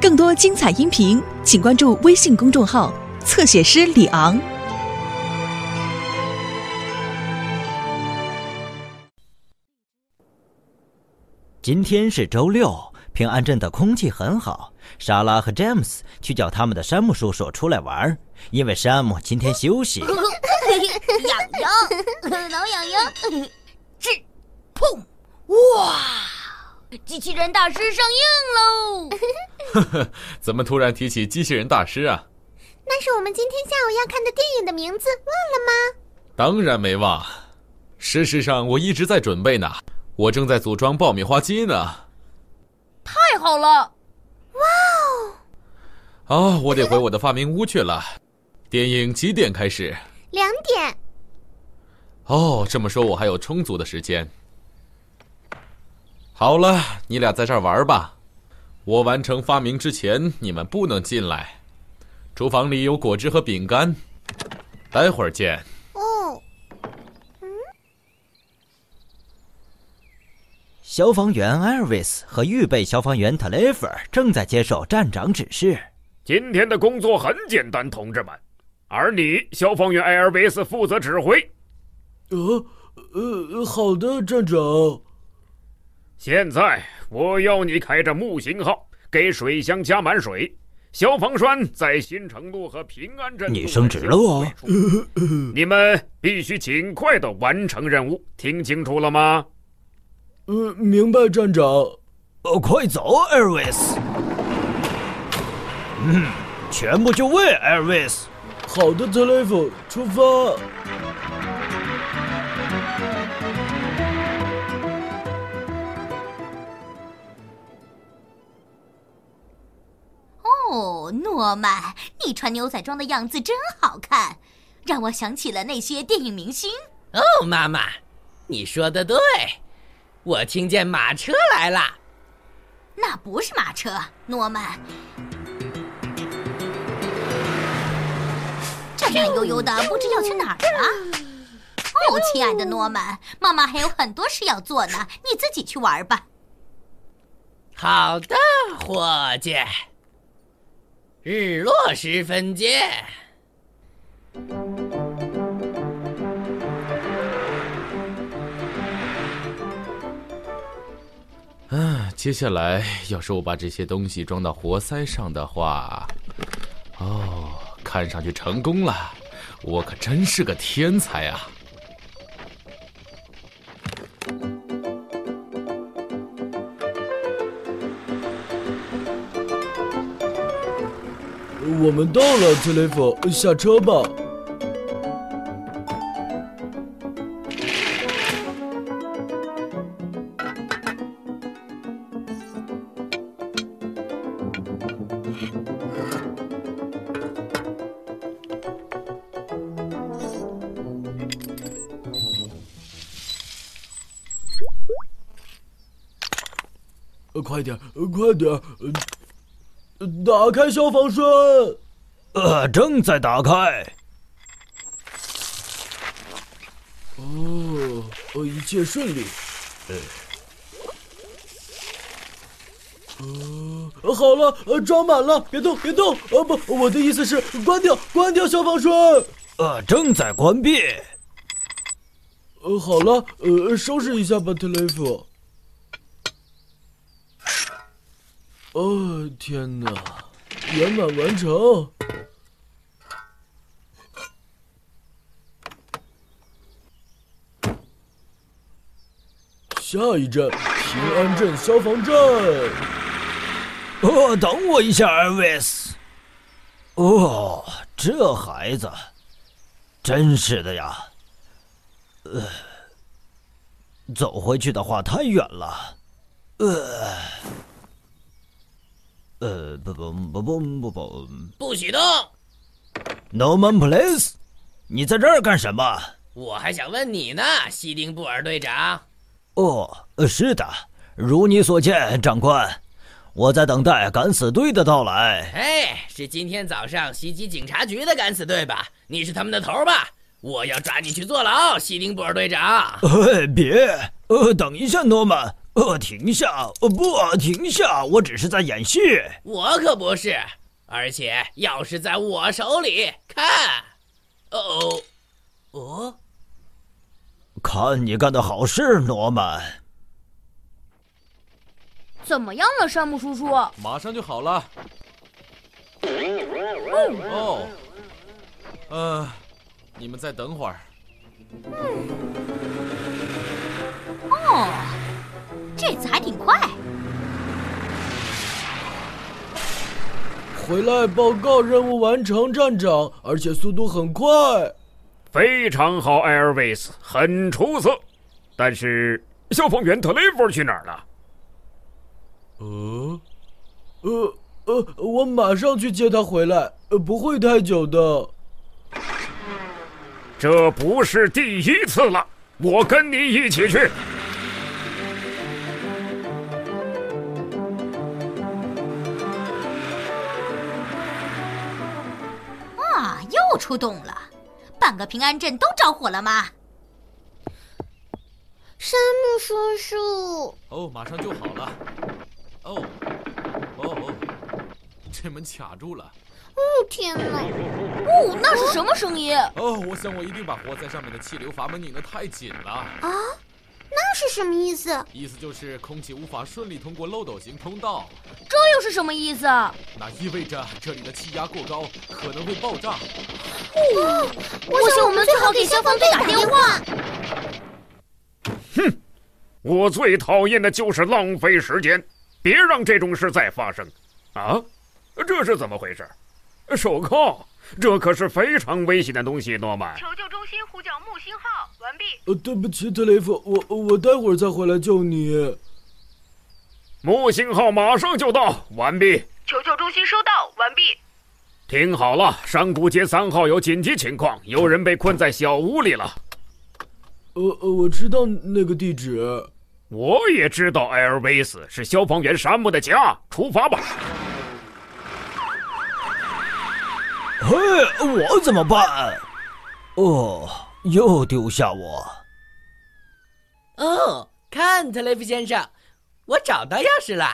更多精彩音频，请关注微信公众号“侧写师李昂”。今天是周六，平安镇的空气很好。莎拉和詹姆斯去叫他们的山姆叔叔出来玩，因为山姆今天休息。痒痒，挠痒痒，这，砰，哇！机器人大师上映喽！呵呵，怎么突然提起机器人大师啊？那是我们今天下午要看的电影的名字，忘了吗？当然没忘。事实上，我一直在准备呢。我正在组装爆米花机呢。太好了！哇哦！啊，我得回我的发明屋去了。电影几点开始？两点。哦，这么说我还有充足的时间。好了，你俩在这儿玩吧。我完成发明之前，你们不能进来。厨房里有果汁和饼干，待会儿见。哦，嗯。消防员艾尔维斯和预备消防员特雷弗正在接受站长指示。今天的工作很简单，同志们。而你，消防员艾尔维斯负责指挥。呃，呃，好的，站长。现在我要你开着木星号给水箱加满水，消防栓在新城路和平安镇。你升职了哦！你们必须尽快的完成任务，听清楚了吗？呃，明白，站长。呃，快走，艾尔维斯。嗯，全部就位，艾尔维斯。好的，特雷弗，出发。诺曼，你穿牛仔装的样子真好看，让我想起了那些电影明星。哦，妈妈，你说的对，我听见马车来了。那不是马车，诺曼。这慢悠悠的，不知要去哪儿了。哦，亲爱的诺曼，妈妈还有很多事要做呢，你自己去玩吧。好的，伙计。日落时分见。啊，接下来要是我把这些东西装到活塞上的话，哦，看上去成功了，我可真是个天才啊！我们到了，特雷弗，下车吧。快点，快点！打开消防栓。呃，正在打开。哦，呃，一切顺利。呃，呃，好了，呃，装满了，别动，别动。呃，不，我的意思是关掉，关掉消防栓。呃，正在关闭。呃，好了，呃，收拾一下吧，特雷弗。哦，天哪！圆满完成。下一站，平安镇消防站。哦，等我一下，艾维斯。哦，这孩子，真是的呀。呃，走回去的话太远了。呃。呃，不不不不不不，不许动！No man, please！你在这儿干什么？我还想问你呢，西丁布尔队长。哦，是的，如你所见，长官，我在等待敢死队的到来。哎，是今天早上袭击警察局的敢死队吧？你是他们的头吧？我要抓你去坐牢，西丁布尔队长。别，呃，等一下，诺曼，呃，停下！呃，不，停下！我只是在演戏。我可不是，而且钥匙在我手里。看，哦，哦，看你干的好事，诺曼。怎么样了，山姆叔叔？马上就好了。哦，呃，你们再等会儿。哦，这次还挺快。回来报告，任务完成，站长，而且速度很快。非常好，艾尔维斯，很出色。但是消防员特雷弗去哪儿了？呃，呃呃，我马上去接他回来，呃，不会太久的。这不是第一次了，我跟你一起去。啊，又出动了，半个平安镇都着火了吗？山姆叔叔，哦，马上就好了。哦，哦哦，这门卡住了。哦天哪！哦，那是什么声音？哦，我想我一定把活在上面的气流阀门拧得太紧了。啊，那是什么意思？意思就是空气无法顺利通过漏斗型通道。这又是什么意思？那意味着这里的气压过高，可能会爆炸。哦，我想我们最好给消防队打电话。哼，我最讨厌的就是浪费时间，别让这种事再发生。啊，这是怎么回事？手铐，这可是非常危险的东西，诺曼。求救中心呼叫木星号，完毕。呃，对不起，特雷弗，我我待会儿再回来救你。木星号马上就到，完毕。求救中心收到，完毕。听好了，山谷街三号有紧急情况，有人被困在小屋里了。呃呃，我知道那个地址。我也知道艾尔维斯是消防员山姆的家。出发吧。嘿，我怎么办？哦，又丢下我。哦，看，特雷弗先生，我找到钥匙了。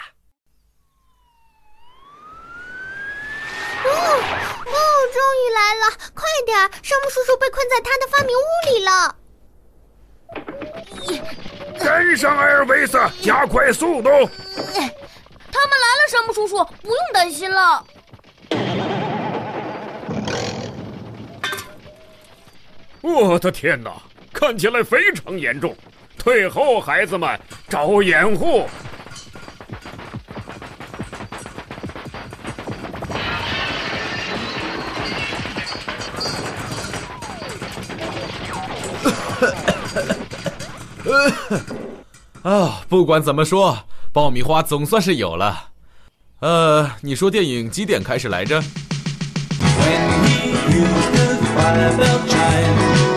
哦哦，终于来了！快点，山姆叔叔被困在他的发明屋里了。跟上，埃尔维斯，加快速度！他们来了，山姆叔叔，不用担心了。我的天哪，看起来非常严重！退后，孩子们，找掩护！啊，不管怎么说，爆米花总算是有了。呃，你说电影几点开始来着？Fire bell chime.